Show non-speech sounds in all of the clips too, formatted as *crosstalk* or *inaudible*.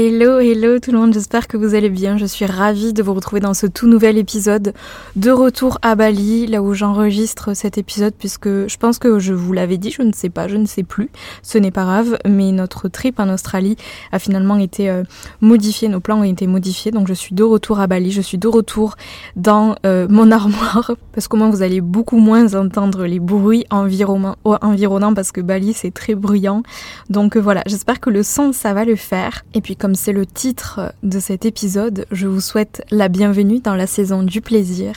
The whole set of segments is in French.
Hello, hello tout le monde, j'espère que vous allez bien. Je suis ravie de vous retrouver dans ce tout nouvel épisode de retour à Bali, là où j'enregistre cet épisode, puisque je pense que je vous l'avais dit, je ne sais pas, je ne sais plus, ce n'est pas grave, mais notre trip en Australie a finalement été euh, modifié, nos plans ont été modifiés, donc je suis de retour à Bali, je suis de retour dans euh, mon *laughs* armoire, parce qu'au moins vous allez beaucoup moins entendre les bruits environnants, parce que Bali c'est très bruyant. Donc euh, voilà, j'espère que le son ça va le faire. Et puis comme comme c'est le titre de cet épisode, je vous souhaite la bienvenue dans la saison du plaisir,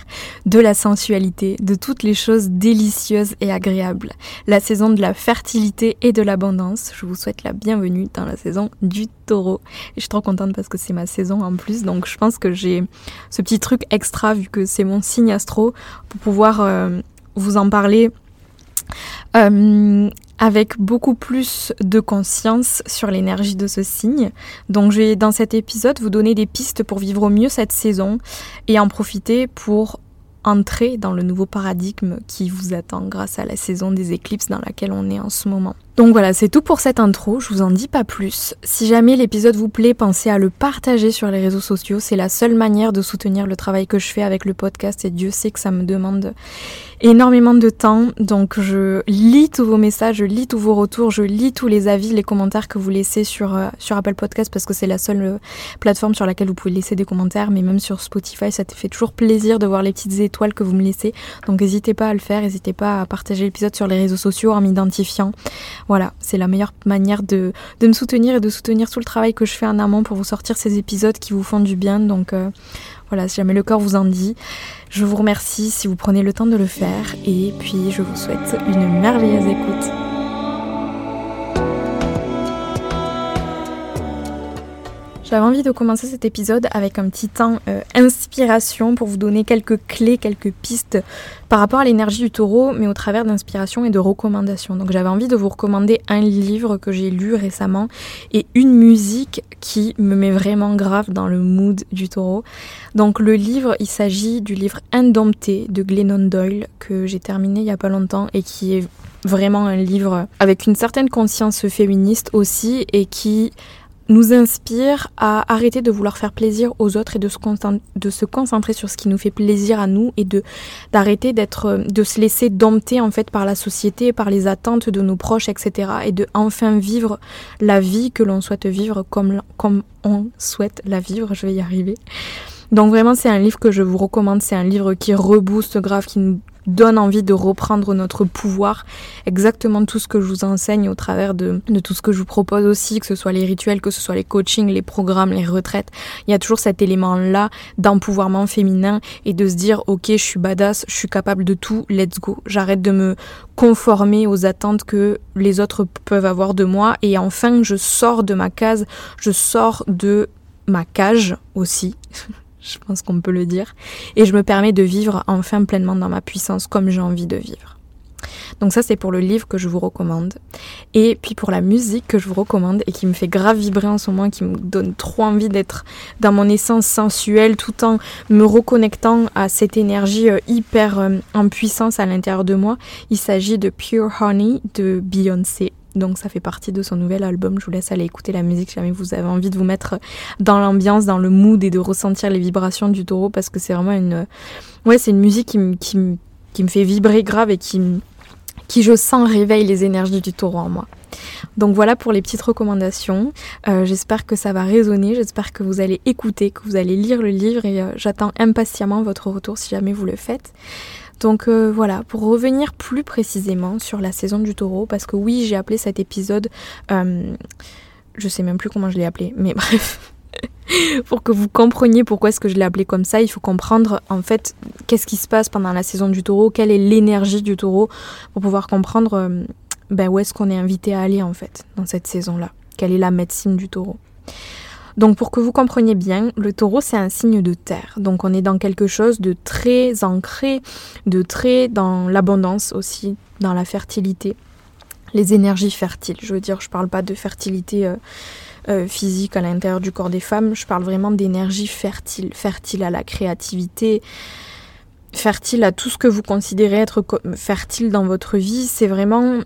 de la sensualité, de toutes les choses délicieuses et agréables. La saison de la fertilité et de l'abondance. Je vous souhaite la bienvenue dans la saison du taureau. Et je suis trop contente parce que c'est ma saison en plus. Donc je pense que j'ai ce petit truc extra vu que c'est mon signe astro pour pouvoir euh, vous en parler. Euh, avec beaucoup plus de conscience sur l'énergie de ce signe. Donc je vais dans cet épisode vous donner des pistes pour vivre au mieux cette saison et en profiter pour entrer dans le nouveau paradigme qui vous attend grâce à la saison des éclipses dans laquelle on est en ce moment. Donc voilà, c'est tout pour cette intro, je vous en dis pas plus. Si jamais l'épisode vous plaît, pensez à le partager sur les réseaux sociaux, c'est la seule manière de soutenir le travail que je fais avec le podcast et Dieu sait que ça me demande énormément de temps. Donc je lis tous vos messages, je lis tous vos retours, je lis tous les avis, les commentaires que vous laissez sur, euh, Apple Podcast parce que c'est la seule euh, plateforme sur laquelle vous pouvez laisser des commentaires, mais même sur Spotify, ça te fait toujours plaisir de voir les petites étoiles que vous me laissez. Donc n'hésitez pas à le faire, n'hésitez pas à partager l'épisode sur les réseaux sociaux en m'identifiant. Voilà, c'est la meilleure manière de, de, me soutenir et de soutenir tout le travail que je fais en amont pour vous sortir ces épisodes qui vous font du bien. Donc euh, voilà, si jamais le corps vous en dit, je vous remercie si vous prenez le temps de le faire et puis je vous souhaite une merveilleuse écoute. J'avais envie de commencer cet épisode avec un petit temps euh, inspiration pour vous donner quelques clés, quelques pistes par rapport à l'énergie du taureau, mais au travers d'inspiration et de recommandations. Donc j'avais envie de vous recommander un livre que j'ai lu récemment et une musique qui me met vraiment grave dans le mood du taureau. Donc le livre, il s'agit du livre Indompté de Glennon Doyle que j'ai terminé il y a pas longtemps et qui est vraiment un livre avec une certaine conscience féministe aussi et qui nous inspire à arrêter de vouloir faire plaisir aux autres et de se, de se concentrer sur ce qui nous fait plaisir à nous et d'arrêter d'être de se laisser dompter en fait par la société, par les attentes de nos proches, etc. et de enfin vivre la vie que l'on souhaite vivre comme comme on souhaite la vivre. Je vais y arriver. Donc vraiment c'est un livre que je vous recommande, c'est un livre qui rebooste grave, qui nous donne envie de reprendre notre pouvoir. Exactement tout ce que je vous enseigne au travers de, de, tout ce que je vous propose aussi, que ce soit les rituels, que ce soit les coachings, les programmes, les retraites. Il y a toujours cet élément-là d'empouvoirment féminin et de se dire, ok, je suis badass, je suis capable de tout, let's go. J'arrête de me conformer aux attentes que les autres peuvent avoir de moi et enfin je sors de ma case, je sors de ma cage aussi. *laughs* je pense qu'on peut le dire, et je me permets de vivre enfin pleinement dans ma puissance comme j'ai envie de vivre. Donc ça c'est pour le livre que je vous recommande. Et puis pour la musique que je vous recommande et qui me fait grave vibrer en ce moment, qui me donne trop envie d'être dans mon essence sensuelle tout en me reconnectant à cette énergie euh, hyper euh, en puissance à l'intérieur de moi. Il s'agit de Pure Honey de Beyoncé. Donc ça fait partie de son nouvel album. Je vous laisse aller écouter la musique si jamais vous avez envie de vous mettre dans l'ambiance, dans le mood et de ressentir les vibrations du taureau parce que c'est vraiment une... Musique qui, me, qui, qui me fait vibrer grave et qui, qui, je sens, réveille les énergies du taureau en moi. Donc voilà pour les petites recommandations. Euh, j'espère que ça va résonner, j'espère que vous allez écouter, que vous allez lire le livre et euh, j'attends impatiemment votre retour si jamais vous le faites. Donc euh, voilà, pour revenir plus précisément sur la saison du taureau, parce que oui, j'ai appelé cet épisode, euh, je sais même plus comment je l'ai appelé, mais *laughs* bref. pour que vous compreniez pourquoi est-ce que je l'ai appelé comme ça, il faut comprendre en fait qu'est-ce qui se passe pendant la saison du taureau, quelle est l'énergie du taureau, pour pouvoir comprendre euh, ben, où est-ce qu'on est invité à aller en fait dans cette saison-là Quelle est la médecine du taureau donc pour que vous compreniez bien, le taureau c'est un signe de terre. Donc on est dans quelque chose de très ancré, de très dans l'abondance aussi, dans la fertilité, les énergies fertiles. Je veux dire, je parle pas de fertilité euh, euh, physique à l'intérieur du corps des femmes, je parle vraiment d'énergie fertile, fertile à la créativité, fertile à tout ce que vous considérez être fertile dans votre vie. C'est vraiment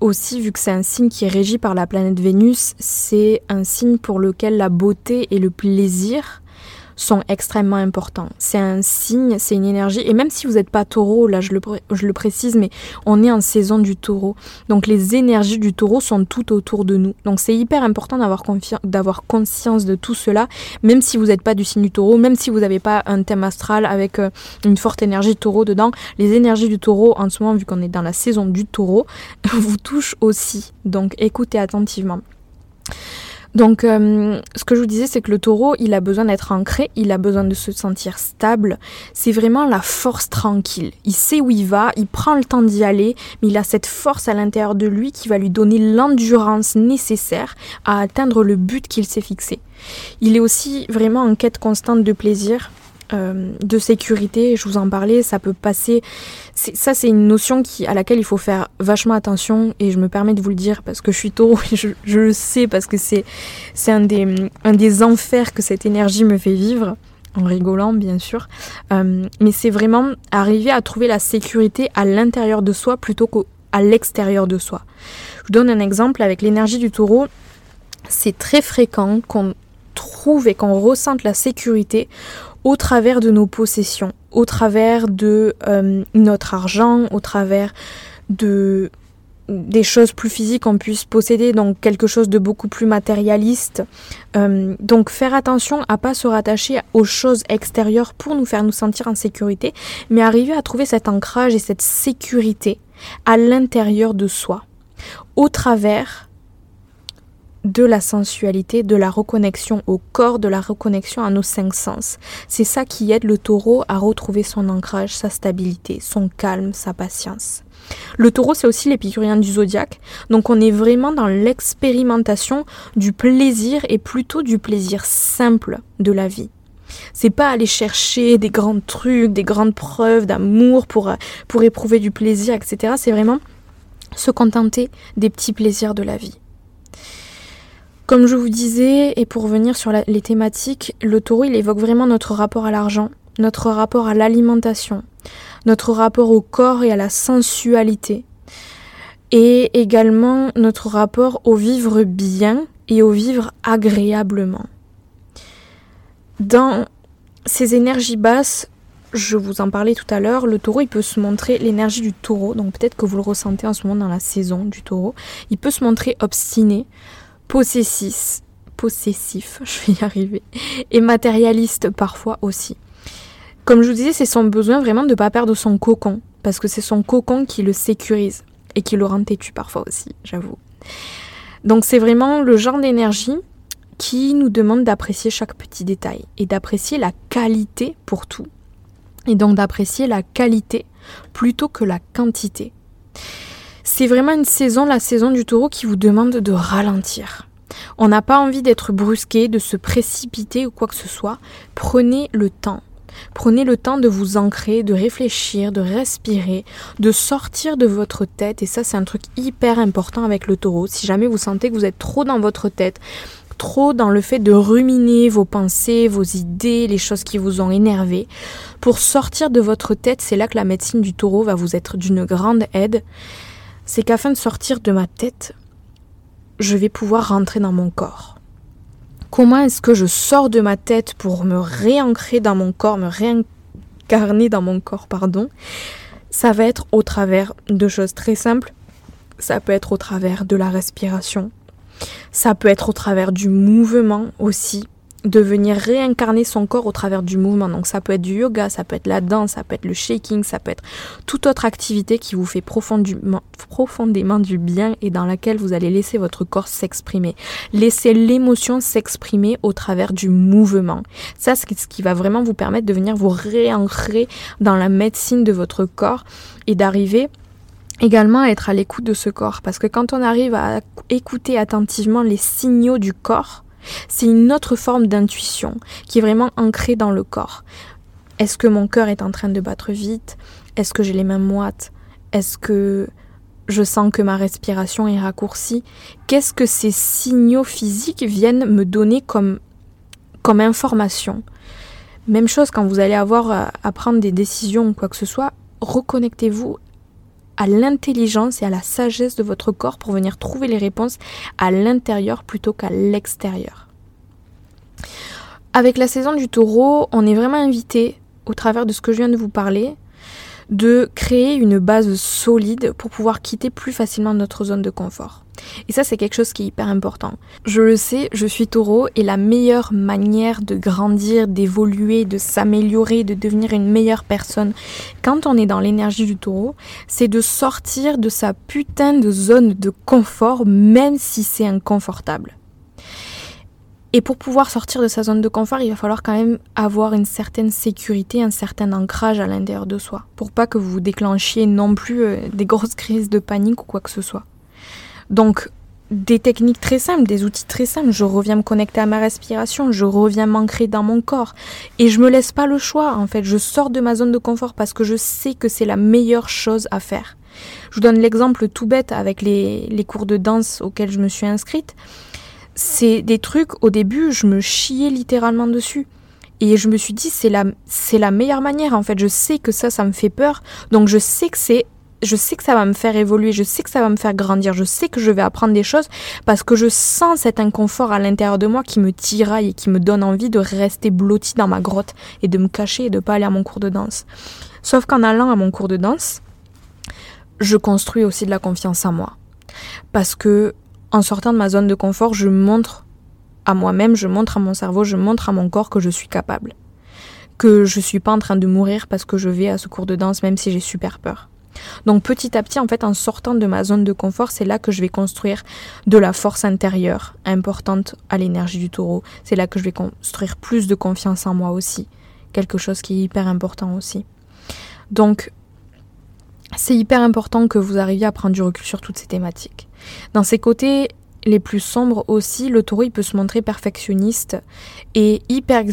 aussi, vu que c'est un signe qui est régi par la planète Vénus, c'est un signe pour lequel la beauté et le plaisir sont extrêmement importants. C'est un signe, c'est une énergie. Et même si vous n'êtes pas taureau, là je le, précise, mais on est en saison du taureau. Donc les énergies du taureau sont tout autour de nous. Donc c'est hyper important d'avoir, d'avoir conscience de tout cela, même si vous n'êtes pas du signe du taureau, même si vous n'avez pas un thème astral avec euh, une forte énergie taureau dedans. Les énergies du taureau, en ce moment, vu qu'on est dans la saison du taureau, *laughs* vous touchent aussi. Donc écoutez attentivement. Donc, euh, ce que je vous disais, c'est que le taureau, il a besoin d'être ancré, il a besoin de se sentir stable. C'est vraiment la force tranquille. Il sait où il va, il prend le temps d'y aller, mais il a cette force à l'intérieur de lui qui va lui donner l'endurance nécessaire à atteindre le but qu'il s'est fixé. Il est aussi vraiment en quête constante de plaisir. Euh, de sécurité, je vous en parlais, ça peut passer. Ça, c'est une notion à laquelle il faut faire vachement attention et je me permets de vous le dire parce que je suis taureau *laughs* et je, le sais parce que c'est un des, un des enfers que cette énergie me fait vivre en rigolant bien sûr, euh, mais c'est vraiment arriver à trouver la sécurité à l'intérieur de soi plutôt qu'à l'extérieur de soi. Je vous donne un exemple avec l'énergie du taureau. C'est très fréquent qu'on trouve et qu'on ressente la sécurité au travers de nos possessions, au travers de euh, notre argent, au travers de des choses plus physiques qu'on puisse posséder, donc quelque chose de beaucoup plus matérialiste. Euh, donc faire attention à pas se rattacher aux choses extérieures pour nous faire nous sentir en sécurité, mais arriver à trouver cet ancrage et cette sécurité à l'intérieur de soi, au travers de la sensualité, de la reconnexion au corps, de la reconnexion à nos cinq sens. C'est ça qui aide le taureau à retrouver son ancrage, sa stabilité, son calme, sa patience. Le taureau, c'est aussi l'épicurien du zodiaque, donc on est vraiment dans l'expérimentation du plaisir et plutôt du plaisir simple de la vie. C'est pas aller chercher des grands trucs, des grandes preuves d'amour pour, pour éprouver du plaisir, etc. C'est vraiment se contenter des petits plaisirs de la vie. Comme je vous disais, et pour revenir sur les thématiques, le taureau, il évoque vraiment notre rapport à l'argent, notre rapport à l'alimentation, notre rapport au corps et à la sensualité, et également notre rapport au vivre bien et au vivre agréablement. Dans ces énergies basses, je vous en parlais tout à l'heure, le taureau, il peut se montrer l'énergie du taureau, donc peut-être que vous le ressentez en ce moment dans la saison du taureau, il peut se montrer obstiné, possessif, possessif, *laughs* je vais y arriver, et matérialiste parfois aussi. Comme je vous disais, c'est son besoin vraiment de ne pas perdre son cocon, parce que c'est son cocon qui le sécurise et qui le rend têtu parfois aussi, j'avoue. Donc c'est vraiment le genre d'énergie qui nous demande d'apprécier chaque petit détail et d'apprécier la qualité pour tout. Et donc d'apprécier la qualité plutôt que la quantité. C'est vraiment une saison, la saison du taureau, qui vous demande de ralentir. On n'a pas envie d'être brusqué, de se précipiter ou quoi que ce soit. Prenez le temps. Prenez le temps de vous ancrer, de réfléchir, de respirer, de sortir de votre tête. Et ça, c'est un truc hyper important avec le taureau. Si jamais vous sentez que vous êtes trop dans votre tête, trop dans le fait de ruminer vos pensées, vos idées, les choses qui vous ont énervé. Pour sortir de votre tête, c'est là que la médecine du taureau va vous être d'une grande aide c'est qu'afin de sortir de ma tête, je vais pouvoir rentrer dans mon corps. Comment est-ce que je sors de ma tête pour me réancrer dans mon corps, me réincarner dans mon corps, pardon? Ça va être au travers de choses très simples. Ça peut être au travers de la respiration. Ça peut être au travers du mouvement aussi de venir réincarner son corps au travers du mouvement. Donc ça peut être du yoga, ça peut être la danse, ça peut être le shaking, ça peut être toute autre activité qui vous fait profondément, profondément du bien et dans laquelle vous allez laisser votre corps s'exprimer. Laissez l'émotion s'exprimer au travers du mouvement. Ça, c'est ce qui va vraiment vous permettre de venir vous réancrer dans la médecine de votre corps et d'arriver également être à l'écoute de ce corps. Parce que quand on arrive à écouter attentivement les signaux du corps, c'est une autre forme d'intuition qui est vraiment ancrée dans le corps. Est-ce que mon cœur est en train de battre vite? Est-ce que j'ai les mains moites? Est-ce que je sens que ma respiration est raccourcie? Qu'est-ce que ces signaux physiques viennent me donner comme, comme information? Même chose quand vous allez avoir à prendre des décisions ou quoi que ce soit, reconnectez-vous à l'intelligence et à la sagesse de votre corps pour venir trouver les réponses à l'intérieur plutôt qu'à l'extérieur. Avec la saison du taureau, on est vraiment invité, au travers de ce que je viens de vous parler, de créer une base solide pour pouvoir quitter plus facilement notre zone de confort. Et ça, c'est quelque chose qui est hyper important. Je le sais, je suis taureau et la meilleure manière de grandir, d'évoluer, de s'améliorer, de devenir une meilleure personne quand on est dans l'énergie du taureau, c'est de sortir de sa putain de zone de confort, même si c'est inconfortable. Et pour pouvoir sortir de sa zone de confort, il va falloir quand même avoir une certaine sécurité, un certain ancrage à l'intérieur de soi, pour pas que vous déclenchiez non plus euh, des grosses *laughs* crises de panique ou quoi que ce soit. Donc, des techniques très simples, des outils très simples. Je reviens me connecter à ma respiration, je reviens m'ancrer dans mon corps. Et je me laisse pas le choix, en fait. Je sors de ma zone de confort parce que je sais que c'est la meilleure chose à faire. Je vous donne l'exemple tout bête avec les, les cours de danse auxquels je me suis inscrite c'est des trucs, au début, je me chiais littéralement dessus. Et je me suis dit, c'est la, c'est la meilleure manière, en fait. Je sais que ça, ça me fait peur. Donc, je sais que c'est, je sais que ça va me faire évoluer. Je sais que ça va me faire grandir. Je sais que je vais apprendre des choses parce que je sens cet inconfort à l'intérieur de moi qui me tiraille et qui me donne envie de rester blotti dans ma grotte et de me cacher et de pas aller à mon cours de danse. Sauf qu'en allant à mon cours de danse, je construis aussi de la confiance en moi. Parce que en sortant de ma zone de confort, je montre à moi-même, je montre à mon cerveau, je montre à mon corps que je suis capable. Que je suis pas en train de mourir parce que je vais à ce cours de danse même si j'ai super peur. Donc petit à petit, en fait, en sortant de ma zone de confort, c'est là que je vais construire de la force intérieure importante à l'énergie du taureau. C'est là que je vais construire plus de confiance en moi aussi. Quelque chose qui est hyper important aussi. Donc, c'est hyper important que vous arriviez à prendre du recul sur toutes ces thématiques. Dans ses côtés les plus sombres aussi, le taureau il peut se montrer perfectionniste et hyper,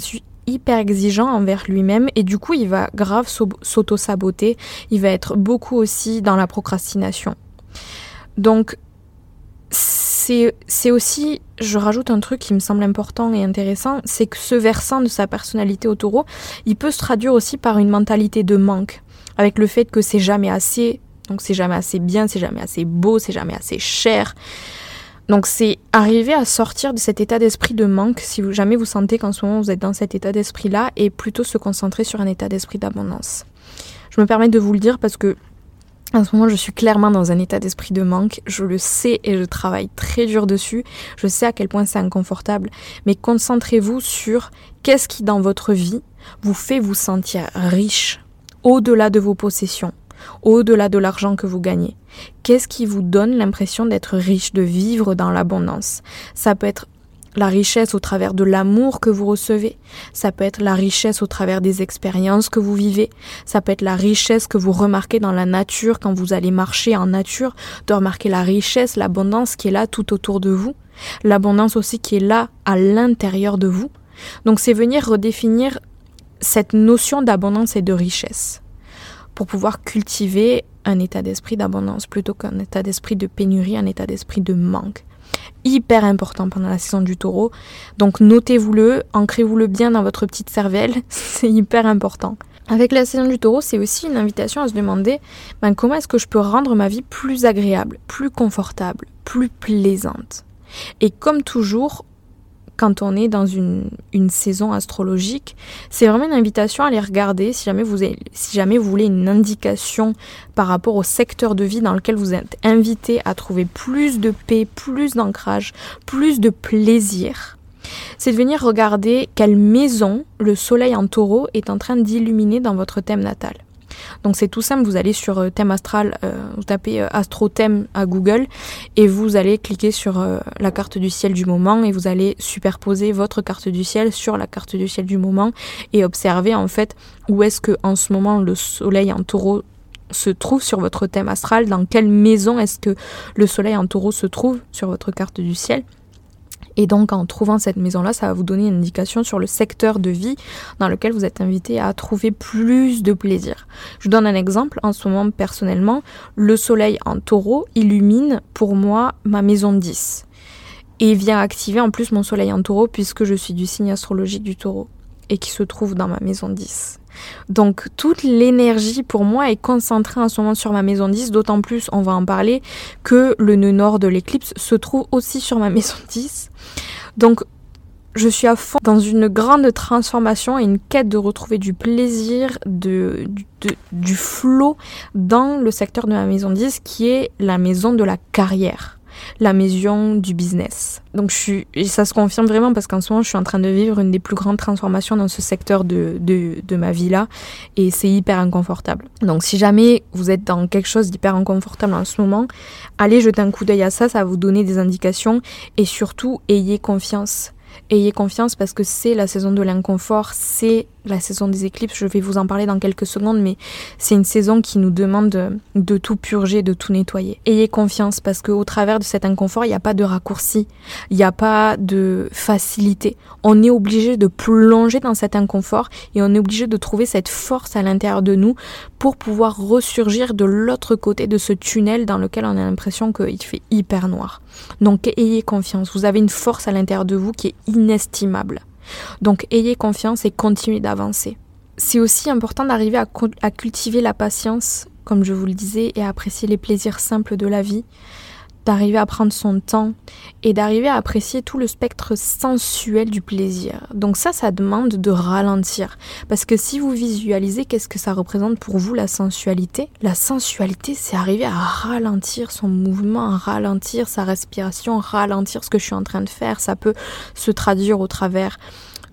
hyper exigeant envers lui-même et du coup il va grave s'auto-saboter, il va être beaucoup aussi dans la procrastination. Donc c'est aussi, je rajoute un truc qui me semble important et intéressant, c'est que ce versant de sa personnalité au taureau, il peut se traduire aussi par une mentalité de manque, avec le fait que c'est jamais assez, donc c'est jamais assez bien, c'est jamais assez beau, c'est jamais assez cher. Donc c'est arriver à sortir de cet état d'esprit de manque, si jamais vous sentez qu'en ce moment vous êtes dans cet état d'esprit-là, et plutôt se concentrer sur un état d'esprit d'abondance. Je me permets de vous le dire parce que en ce moment, je suis clairement dans un état d'esprit de manque. Je le sais et je travaille très dur dessus. Je sais à quel point c'est inconfortable. Mais concentrez-vous sur qu'est-ce qui dans votre vie vous fait vous sentir riche au-delà de vos possessions, au-delà de l'argent que vous gagnez. Qu'est-ce qui vous donne l'impression d'être riche, de vivre dans l'abondance? Ça peut être la richesse au travers de l'amour que vous recevez, ça peut être la richesse au travers des expériences que vous vivez, ça peut être la richesse que vous remarquez dans la nature quand vous allez marcher en nature, de remarquer la richesse, l'abondance qui est là tout autour de vous, l'abondance aussi qui est là à l'intérieur de vous. Donc c'est venir redéfinir cette notion d'abondance et de richesse pour pouvoir cultiver un état d'esprit d'abondance plutôt qu'un état d'esprit de pénurie, un état d'esprit de manque hyper important pendant la saison du taureau. Donc notez-vous-le, ancrez-vous-le bien dans votre petite cervelle, *laughs* c'est hyper important. Avec la saison du taureau, c'est aussi une invitation à se demander ben, comment est-ce que je peux rendre ma vie plus agréable, plus confortable, plus plaisante? Et comme toujours, quand on est dans une, saison astrologique, c'est vraiment une invitation à les regarder si jamais, vous si jamais vous voulez une indication par rapport au secteur de vie dans lequel vous êtes invité à trouver plus de paix, plus d'ancrage, plus de plaisir. C'est de venir regarder quelle maison le soleil en taureau est en train d'illuminer dans votre thème natal. Donc c'est tout simple, vous allez sur euh, thème astral, euh, vous tapez euh, astro thème à Google et vous allez cliquer sur la carte du ciel du moment et vous allez superposer votre carte du ciel sur la carte du ciel du moment et observer en fait où est-ce que en ce moment le soleil en taureau se trouve sur votre thème astral, dans quelle maison est-ce que le soleil en taureau se trouve sur votre carte du ciel. Et donc en trouvant cette maison-là, ça va vous donner une indication sur le secteur de vie dans lequel vous êtes invité à trouver plus de plaisir. Je vous donne un exemple. En ce moment, personnellement, le soleil en taureau illumine pour moi ma maison 10. Et vient activer en plus mon soleil en taureau puisque je suis du signe astrologique du taureau et qui se trouve dans ma maison 10. Donc toute l'énergie pour moi est concentrée en ce moment sur ma maison 10, d'autant plus, on va en parler, que le nœud nord de l'éclipse se trouve aussi sur ma *laughs* maison 10. Donc je suis à fond dans une grande transformation et une quête de retrouver du plaisir, du flot dans le secteur de ma maison 10 qui est la maison de la carrière la maison du business. Donc je suis, et ça se confirme vraiment parce qu'en ce moment je suis en train de vivre une des plus grandes transformations dans ce secteur de, de, de ma vie là et c'est hyper inconfortable. Donc si jamais vous êtes dans quelque chose d'hyper inconfortable en ce moment, allez jeter un coup d'œil à ça, ça va vous donner des indications et surtout ayez confiance. Ayez confiance parce que c'est la saison de l'inconfort, c'est la saison des éclipses, je vais vous en parler dans quelques secondes, mais c'est une saison qui nous demande de, tout purger, de tout nettoyer. Ayez confiance parce qu'au travers de cet inconfort, il n'y a pas de raccourci, il n'y a pas de facilité. On est obligé de plonger dans cet inconfort et on est obligé de trouver cette force à l'intérieur de nous pour pouvoir ressurgir de l'autre côté de ce tunnel dans lequel on a l'impression qu'il fait hyper noir. Donc ayez confiance, vous avez une force à l'intérieur de vous qui est inestimable. Donc ayez confiance et continuez d'avancer. C'est aussi important d'arriver à, cultiver la patience, comme je vous le disais, et à apprécier les plaisirs simples de la vie, d'arriver à prendre son temps et d'arriver à apprécier tout le spectre sensuel du plaisir. Donc ça, ça demande de ralentir. Parce que si vous visualisez qu'est-ce que ça représente pour vous la sensualité, la sensualité, c'est arriver à ralentir son mouvement, ralentir sa respiration, ralentir ce que je suis en train de faire. Ça peut se traduire au travers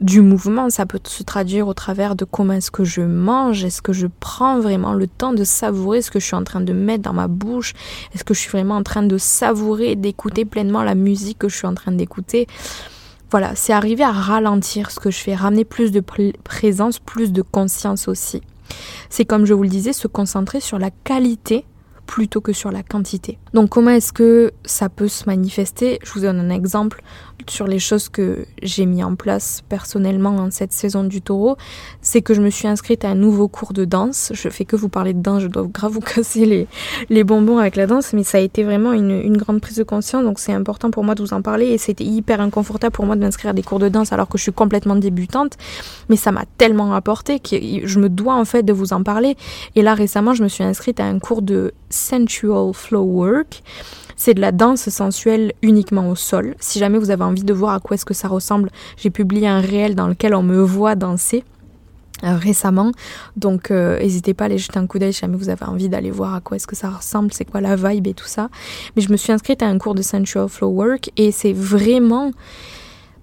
du mouvement, ça peut se traduire au travers de comment est-ce que je mange, est-ce que je prends vraiment le temps de savourer ce que je suis en train de mettre dans ma bouche, est-ce que je suis vraiment en train de savourer, d'écouter pleinement la musique que je suis en train d'écouter. Voilà, c'est arriver à ralentir ce que je fais, ramener plus de présence, plus de conscience aussi. C'est comme je vous le disais, se concentrer sur la qualité plutôt que sur la quantité. Donc comment est-ce que ça peut se manifester? Je vous donne un exemple sur les choses que j'ai mis en place personnellement en cette saison du taureau, c'est que je me suis inscrite à un nouveau cours de danse. Je fais que vous parler de danse, je dois grave vous *laughs* casser les, les bonbons avec la danse, mais ça a été vraiment une, une grande prise de conscience, donc c'est important pour moi de vous en parler et c'était hyper inconfortable pour moi de m'inscrire à des cours de danse alors que je suis complètement débutante, mais ça m'a tellement apporté que je me dois en fait de vous en parler. Et là récemment, je me suis inscrite à un cours de Sensual Flow Work c'est de la danse sensuelle uniquement au sol. Si jamais vous avez envie de voir à quoi est-ce que ça ressemble, j'ai publié un réel dans lequel on me voit danser. Euh, récemment. Donc euh, n'hésitez pas à aller jeter un coup d'œil si jamais vous avez envie d'aller voir à quoi est-ce que ça ressemble, c'est quoi la vibe et tout ça. Mais je me suis inscrite à un cours de Sensual Flow Work et c'est vraiment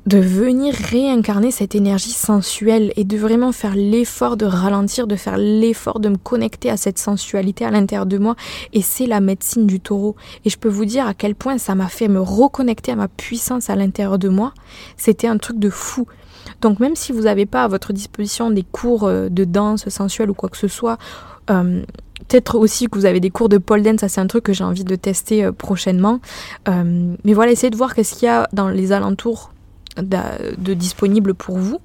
de venir réincarner cette énergie sensuelle et de vraiment faire l'effort de ralentir, de faire l'effort de me connecter à cette sensualité à l'intérieur de moi. Et c'est la médecine du taureau. Et je peux vous dire à quel point ça m'a fait me reconnecter à ma puissance à l'intérieur de moi. C'était un truc de fou. Donc même si vous n'avez pas à votre disposition des cours euh, de danse sensuelle ou quoi que ce soit, euh, peut-être aussi que vous avez des cours de pole dance, ça c'est un truc que j'ai envie de tester euh, prochainement. mais voilà, essayez de voir qu'est-ce qu'il y a dans les alentours de, disponible pour vous.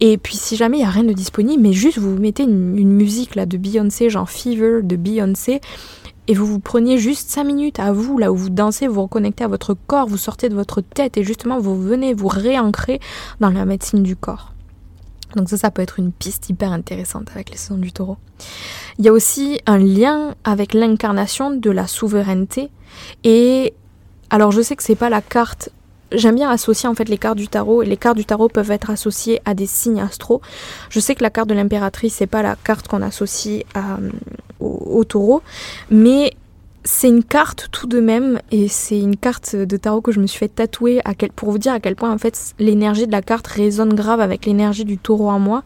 Et puis si jamais il n'y a rien de disponible, mais juste vous mettez une, musique là de Beyoncé, genre Fever de Beyoncé, et vous vous preniez juste 5 minutes à vous, là où vous dansez, vous reconnectez à votre corps, vous sortez de votre tête et justement vous venez vous réancrer dans la médecine du corps. Donc ça, ça peut être une piste hyper intéressante avec les saisons du taureau. Il y a aussi un lien avec l'incarnation de la souveraineté. Et alors je sais que c'est pas la carte j'aime bien associer en fait les cartes du tarot les cartes du tarot peuvent être associées à des signes astro. Je sais que la carte de l'impératrice c'est pas la carte qu'on associe euh, au, taureau, mais c'est une carte tout de même et c'est une carte de tarot que je me suis fait tatouer pour vous dire à quel point en fait l'énergie de la carte résonne grave avec l'énergie du taureau en moi.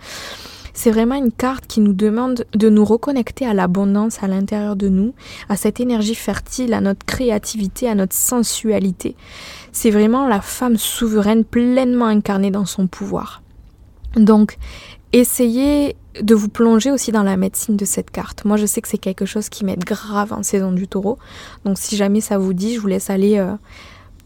C'est vraiment une carte qui nous demande de nous reconnecter à l'abondance à l'intérieur de nous, à cette énergie fertile, à notre créativité, à notre sensualité. C'est vraiment la femme souveraine pleinement incarnée dans son pouvoir. Donc, essayez de vous plonger aussi dans la médecine de cette carte. Moi, je sais que c'est quelque chose qui m'aide grave en saison du taureau. Donc, si jamais ça vous dit, je vous laisse aller euh,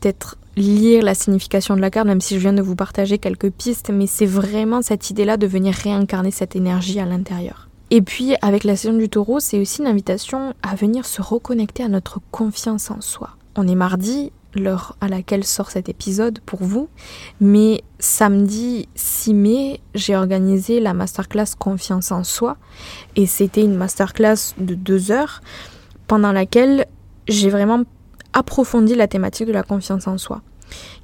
peut-être lire la signification de la carte, même si je viens de vous partager quelques pistes. Mais c'est vraiment cette idée-là de venir réincarner cette énergie à l'intérieur. Et puis, avec la saison du taureau, c'est aussi une invitation à venir se reconnecter à notre confiance en soi. On est mardi, l'heure à laquelle sort cet épisode pour vous. Mais samedi 6 mai, j'ai organisé la masterclass Confiance en soi. Et c'était une masterclass de deux heures pendant laquelle j'ai vraiment approfondi la thématique de la confiance en soi.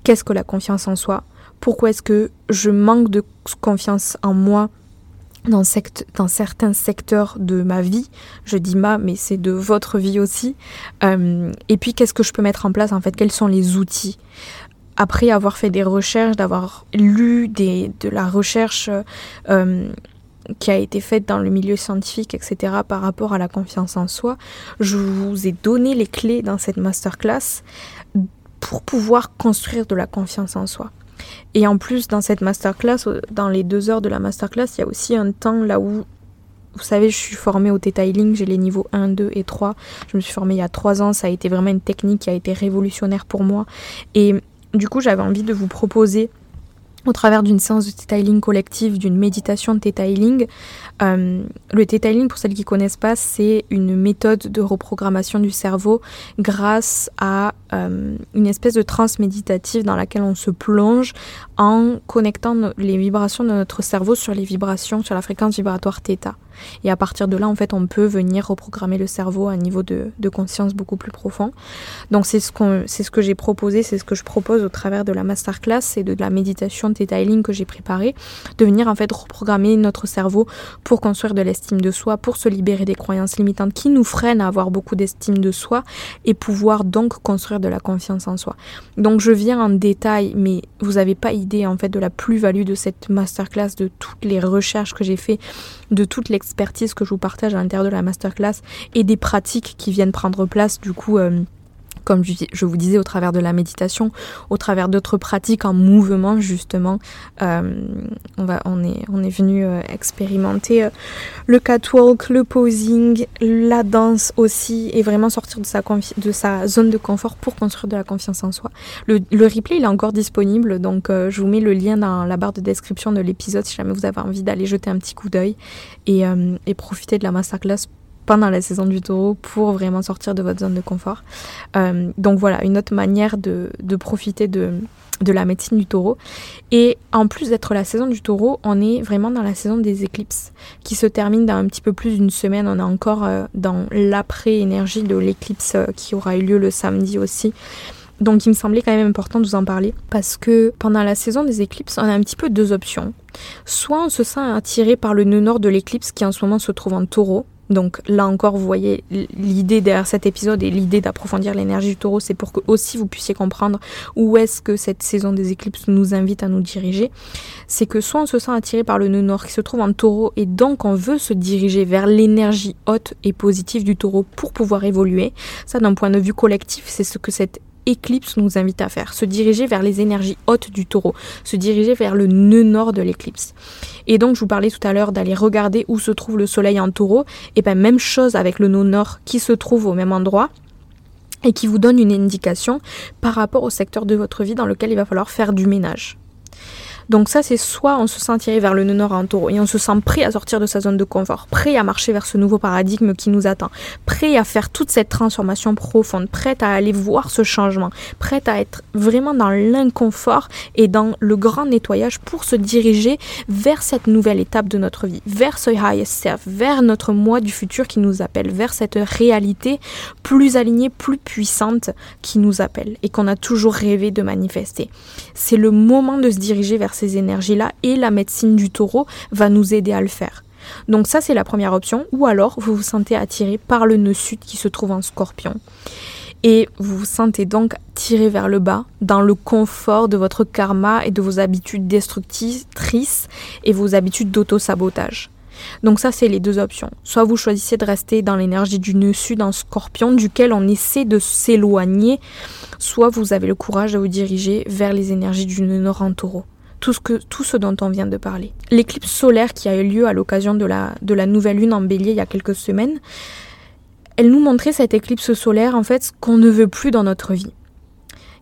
Qu'est-ce que la confiance en soi? Pourquoi est-ce que je manque de confiance en moi dans, certains secteurs de ma vie. Je dis ma, mais c'est de votre vie aussi. Euh, et puis, qu'est-ce que je peux mettre en place en fait? Quels sont les outils? Après avoir fait des recherches, d'avoir lu de la recherche euh, qui a été faite dans le milieu scientifique, etc., par rapport à la confiance en soi, je vous ai donné les clés dans cette masterclass pour pouvoir construire de la confiance en soi. Et en plus, dans cette masterclass, dans les deux heures de la masterclass, il y a aussi un temps là où, vous savez, je suis formée au detailing, j'ai les niveaux 1, 2 et 3. Je me suis formée il y a trois ans, ça a été vraiment une technique qui a été révolutionnaire pour moi. Et du coup, j'avais envie de vous proposer au travers d'une séance de detailing collective, d'une méditation de detailing. Euh, le detailing, pour celles qui ne connaissent pas, c'est une méthode de reprogrammation du cerveau grâce à euh, une espèce de transe méditative dans laquelle on se plonge en connectant les vibrations de notre cerveau sur les vibrations, sur la fréquence vibratoire θ. Et à partir de là, en fait, on peut venir reprogrammer le cerveau à un niveau de, conscience beaucoup plus profond. Donc c'est ce, qu'on, c'est ce que j'ai proposé, c'est ce que je propose au travers de la masterclass et de la méditation detailing que j'ai préparée, de venir en fait reprogrammer notre cerveau pour construire de l'estime de soi, pour se libérer des croyances limitantes qui nous freinent à avoir beaucoup d'estime de soi et pouvoir donc construire de la confiance en soi. Donc je viens en détail, mais vous n'avez pas idée en fait de la plus-value de cette masterclass, de toutes les recherches que j'ai fait, de toute l'expérience expertise que je vous partage à l'intérieur de la masterclass et des pratiques qui viennent prendre place du coup euh, comme je vous disais, au travers de la méditation, au travers d'autres pratiques en mouvement, justement. Euh, on, est, venu euh, expérimenter le catwalk, le posing, la danse aussi, et vraiment sortir de sa, zone de confort pour construire de la confiance en soi. Le, le replay, il est encore disponible, donc je vous mets le lien dans la barre de description de l'épisode si jamais vous avez envie d'aller jeter un petit coup d'œil et, et profiter de la masterclass pendant la saison du taureau pour vraiment sortir de votre zone de confort. Euh, donc voilà, une autre manière de, profiter de, de la médecine du taureau. Et en plus d'être la saison du taureau, on est vraiment dans la saison des éclipses qui se termine dans un petit peu plus d'une semaine. On est encore euh, dans l'après-énergie de l'éclipse euh, qui aura eu lieu le samedi aussi. Donc il me semblait quand même important de vous en parler parce que pendant la saison des éclipses, on a un petit peu deux options. Soit on se sent attiré par le nœud nord de l'éclipse qui en ce moment se trouve en taureau, donc là encore, vous voyez l'idée derrière cet épisode et l'idée d'approfondir l'énergie du taureau, c'est pour que aussi vous puissiez comprendre où est-ce que cette saison des éclipses nous invite à nous diriger. C'est que soit on se sent attiré par le nœud nord qui se trouve en taureau et donc on veut se diriger vers l'énergie haute et positive du taureau pour pouvoir évoluer. Ça d'un point de vue collectif, c'est ce que cette éclipse nous invite à faire, se diriger vers les énergies hautes du taureau, se diriger vers le nœud nord de l'éclipse. Et donc je vous parlais tout à l'heure d'aller regarder où se trouve le soleil en taureau, et bien même chose avec le nœud nord qui se trouve au même endroit et qui vous donne une indication par rapport au secteur de votre vie dans lequel il va falloir faire du ménage. Donc ça, c'est soit on se sent tiré vers le nord en taureau et on se sent prêt à sortir de sa zone de confort, prêt à marcher vers ce nouveau paradigme qui nous attend, prêt à faire toute cette transformation profonde, prêt à aller voir ce changement, prêt à être vraiment dans l'inconfort et dans le grand nettoyage pour se diriger vers cette nouvelle étape de notre vie, vers ce highest self, vers notre moi du futur qui nous appelle, vers cette réalité plus alignée, plus puissante qui nous appelle et qu'on a toujours rêvé de manifester. C'est le moment de se diriger vers ces énergies-là et la médecine du taureau va nous aider à le faire. Donc ça c'est la première option, ou alors vous vous sentez attiré par le nœud sud qui se trouve en scorpion. Et vous vous sentez donc tiré vers le bas, dans le confort de votre karma et de vos habitudes destructrices et vos habitudes d'auto-sabotage. Donc ça, c'est les deux options. Soit vous choisissez de rester dans l'énergie du nœud sud en scorpion, duquel on essaie de s'éloigner, soit vous avez le courage de vous diriger vers les énergies du nœud nord en taureau tout ce, que, tout ce dont on vient de parler. L'éclipse solaire qui a eu lieu à l'occasion de la, de la nouvelle lune en bélier il y a quelques semaines, elle nous montrait cette éclipse solaire en fait qu'on ne veut plus dans notre vie.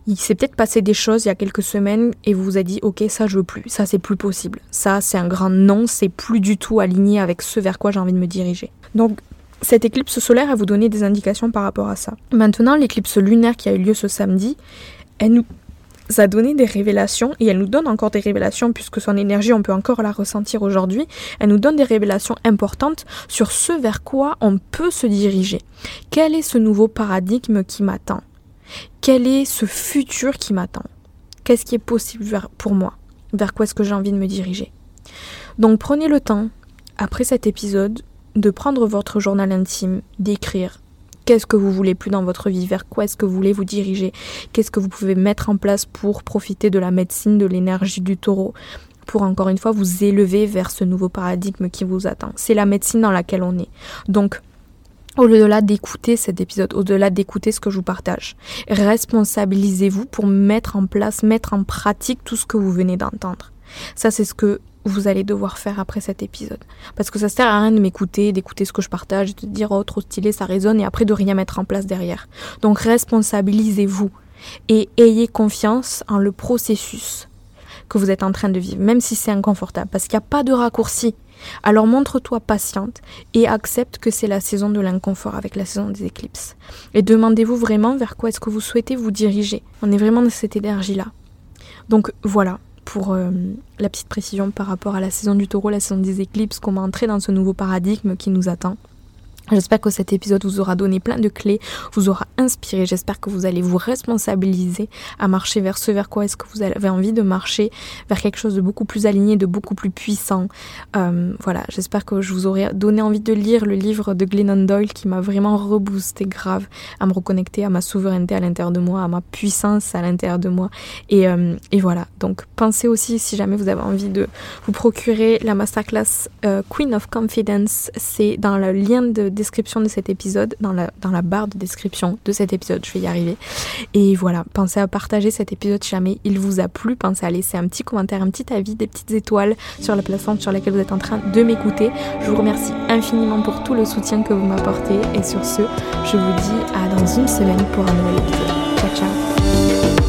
Il s'est peut-être passé des choses il y a quelques semaines et vous vous a dit ok ça je veux plus, ça c'est plus possible, ça c'est un grand non, c'est plus du tout aligné avec ce vers quoi j'ai envie de me diriger. Donc cette éclipse solaire a vous donné des indications par rapport à ça. Maintenant l'éclipse lunaire qui a eu lieu ce samedi, elle nous a donné des révélations et elle nous donne encore des révélations puisque son énergie on peut encore la ressentir aujourd'hui. Elle nous donne des révélations importantes sur ce vers quoi on peut se diriger. Quel est ce nouveau paradigme qui m'attend? Quel est ce futur qui m'attend? Qu'est-ce qui est possible pour moi? Vers quoi est-ce que j'ai envie de me diriger? Donc prenez le temps, après cet épisode, de prendre votre journal intime, d'écrire qu'est-ce que vous voulez plus dans votre vie, vers quoi est-ce que vous voulez vous diriger, qu'est-ce que vous pouvez mettre en place pour profiter de la médecine, de l'énergie du taureau, pour encore une fois vous élever vers ce nouveau paradigme qui vous attend. C'est la médecine dans laquelle on est. Donc, au-delà d'écouter cet épisode, au-delà d'écouter ce que je vous partage, responsabilisez-vous pour mettre en place, mettre en pratique tout ce que vous venez d'entendre. Ça, c'est ce que vous allez devoir faire après cet épisode. Parce que ça sert à rien de m'écouter, d'écouter ce que je partage, de dire oh trop stylé, ça résonne et après de rien mettre en place derrière. Donc responsabilisez-vous et ayez confiance en le processus que vous êtes en train de vivre, même si c'est inconfortable, parce qu'il n'y a pas de raccourci. Alors montre-toi patiente et accepte que c'est la saison de l'inconfort avec la saison des éclipses. Et demandez-vous vraiment vers quoi est-ce que vous souhaitez vous diriger. On est vraiment dans cette énergie-là. Donc voilà, pour euh, la petite précision par rapport à la saison du taureau, la saison des éclipses, qu'on va entrer dans ce nouveau paradigme qui nous attend. J'espère que cet épisode vous aura donné plein de clés, vous aura inspiré. J'espère que vous allez vous responsabiliser à marcher vers ce vers quoi est-ce que vous avez envie de marcher, vers quelque chose de beaucoup plus aligné, de beaucoup plus puissant. Euh, voilà, j'espère que je vous aurai donné envie de lire le livre de Glennon Doyle qui m'a vraiment reboosté grave à me reconnecter à ma souveraineté à l'intérieur de moi, à ma puissance à l'intérieur de moi. Et, euh, et, voilà, donc pensez aussi si jamais vous avez envie de vous procurer la masterclass euh, Queen of Confidence, c'est dans le lien de description de cet épisode, dans la, dans la barre de description de cet épisode, je vais y arriver. Et voilà, pensez à partager cet épisode si jamais il vous a plu, pensez à laisser un petit commentaire, un petit avis, des petites étoiles sur la plateforme sur laquelle vous êtes en train de m'écouter. Je vous remercie infiniment pour tout le soutien que vous m'apportez et sur ce, je vous dis à dans une semaine pour un nouvel épisode. Ciao ciao